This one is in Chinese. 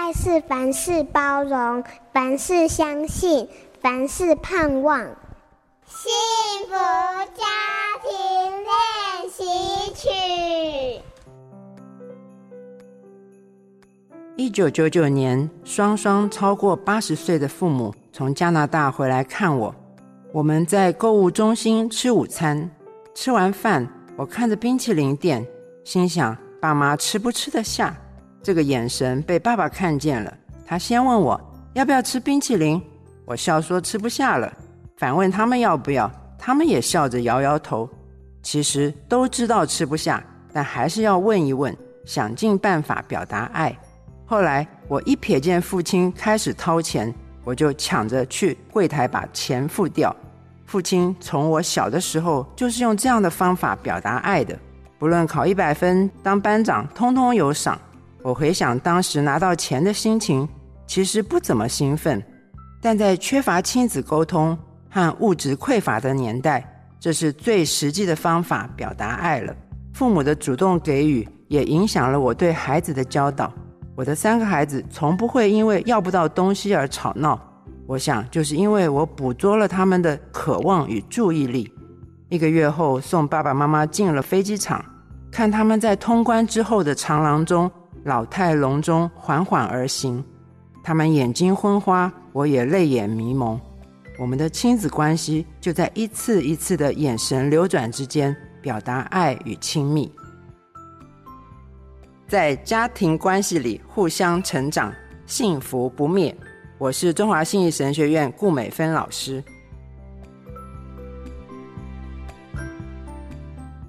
爱是凡事包容，凡事相信，凡事盼望。幸福家庭练习曲。一九九九年，双双超过八十岁的父母从加拿大回来看我。我们在购物中心吃午餐，吃完饭，我看着冰淇淋店，心想：爸妈吃不吃得下？这个眼神被爸爸看见了，他先问我要不要吃冰淇淋，我笑说吃不下了，反问他们要不要，他们也笑着摇摇头。其实都知道吃不下，但还是要问一问，想尽办法表达爱。后来我一瞥见父亲开始掏钱，我就抢着去柜台把钱付掉。父亲从我小的时候就是用这样的方法表达爱的，不论考一百分、当班长，通通有赏。我回想当时拿到钱的心情，其实不怎么兴奋，但在缺乏亲子沟通和物质匮乏的年代，这是最实际的方法表达爱了。父母的主动给予也影响了我对孩子的教导。我的三个孩子从不会因为要不到东西而吵闹，我想就是因为我捕捉了他们的渴望与注意力。一个月后，送爸爸妈妈进了飞机场，看他们在通关之后的长廊中。老态龙钟，缓缓而行，他们眼睛昏花，我也泪眼迷蒙。我们的亲子关系就在一次一次的眼神流转之间，表达爱与亲密，在家庭关系里互相成长，幸福不灭。我是中华信义神学院顾美芬老师。